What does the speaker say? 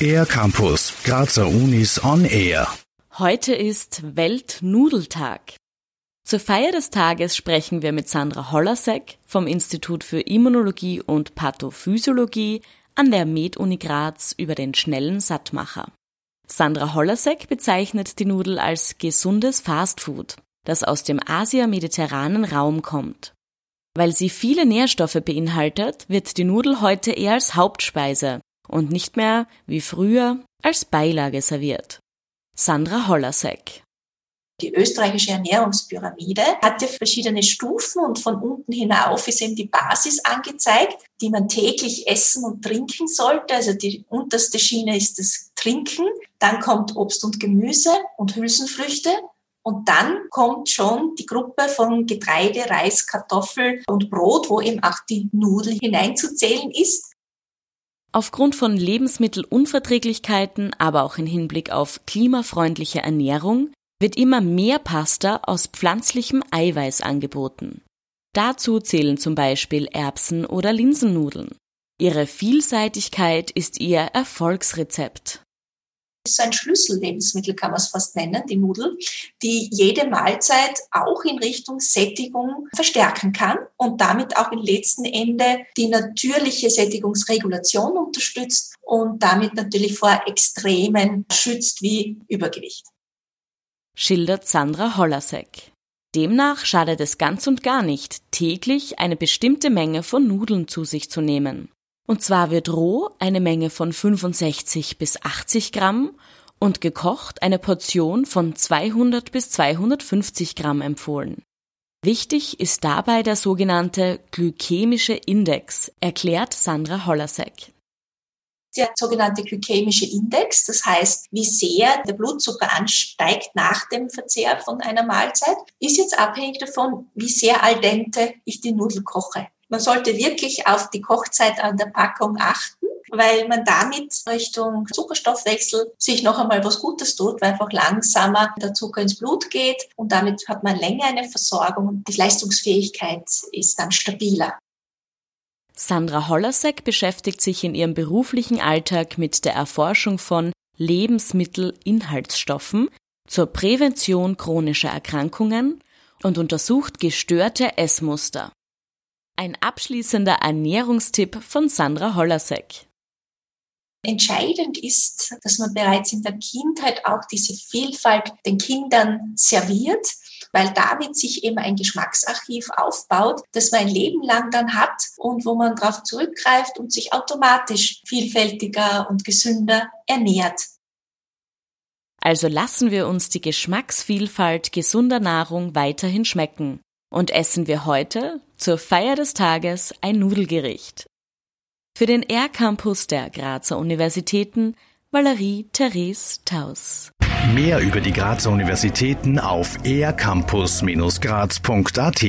Air Campus, Grazer Unis on Air. Heute ist Weltnudeltag. Zur Feier des Tages sprechen wir mit Sandra Hollasek vom Institut für Immunologie und Pathophysiologie an der Med-Uni Graz über den schnellen Sattmacher. Sandra Hollasek bezeichnet die Nudel als gesundes Fastfood, das aus dem asia-mediterranen Raum kommt. Weil sie viele Nährstoffe beinhaltet, wird die Nudel heute eher als Hauptspeise und nicht mehr, wie früher, als Beilage serviert. Sandra Hollasek die österreichische Ernährungspyramide hat ja verschiedene Stufen und von unten hinauf ist eben die Basis angezeigt, die man täglich essen und trinken sollte. Also die unterste Schiene ist das Trinken, dann kommt Obst und Gemüse und Hülsenfrüchte und dann kommt schon die Gruppe von Getreide, Reis, Kartoffel und Brot, wo eben auch die Nudel hineinzuzählen ist. Aufgrund von Lebensmittelunverträglichkeiten, aber auch im Hinblick auf klimafreundliche Ernährung wird immer mehr Pasta aus pflanzlichem Eiweiß angeboten. Dazu zählen zum Beispiel Erbsen- oder Linsennudeln. Ihre Vielseitigkeit ist ihr Erfolgsrezept. Ist ein Schlüssellebensmittel, kann man es fast nennen, die Nudel, die jede Mahlzeit auch in Richtung Sättigung verstärken kann und damit auch im letzten Ende die natürliche Sättigungsregulation unterstützt und damit natürlich vor Extremen schützt wie Übergewicht schildert Sandra Hollasek. Demnach schadet es ganz und gar nicht, täglich eine bestimmte Menge von Nudeln zu sich zu nehmen. Und zwar wird roh eine Menge von 65 bis 80 Gramm und gekocht eine Portion von 200 bis 250 Gramm empfohlen. Wichtig ist dabei der sogenannte glykämische Index, erklärt Sandra Hollasek der sogenannte glykämische Index, das heißt, wie sehr der Blutzucker ansteigt nach dem Verzehr von einer Mahlzeit, ist jetzt abhängig davon, wie sehr al dente ich die Nudel koche. Man sollte wirklich auf die Kochzeit an der Packung achten, weil man damit Richtung Zuckerstoffwechsel sich noch einmal was Gutes tut, weil einfach langsamer der Zucker ins Blut geht und damit hat man länger eine Versorgung und die Leistungsfähigkeit ist dann stabiler. Sandra Hollasek beschäftigt sich in ihrem beruflichen Alltag mit der Erforschung von Lebensmittelinhaltsstoffen zur Prävention chronischer Erkrankungen und untersucht gestörte Essmuster. Ein abschließender Ernährungstipp von Sandra Hollasek. Entscheidend ist, dass man bereits in der Kindheit auch diese Vielfalt den Kindern serviert weil damit sich eben ein Geschmacksarchiv aufbaut, das man ein Leben lang dann hat und wo man darauf zurückgreift und sich automatisch vielfältiger und gesünder ernährt. Also lassen wir uns die Geschmacksvielfalt gesunder Nahrung weiterhin schmecken und essen wir heute zur Feier des Tages ein Nudelgericht. Für den R-Campus der Grazer Universitäten Valerie Therese Taus. Mehr über die Grazer Universitäten auf ercampus-graz.at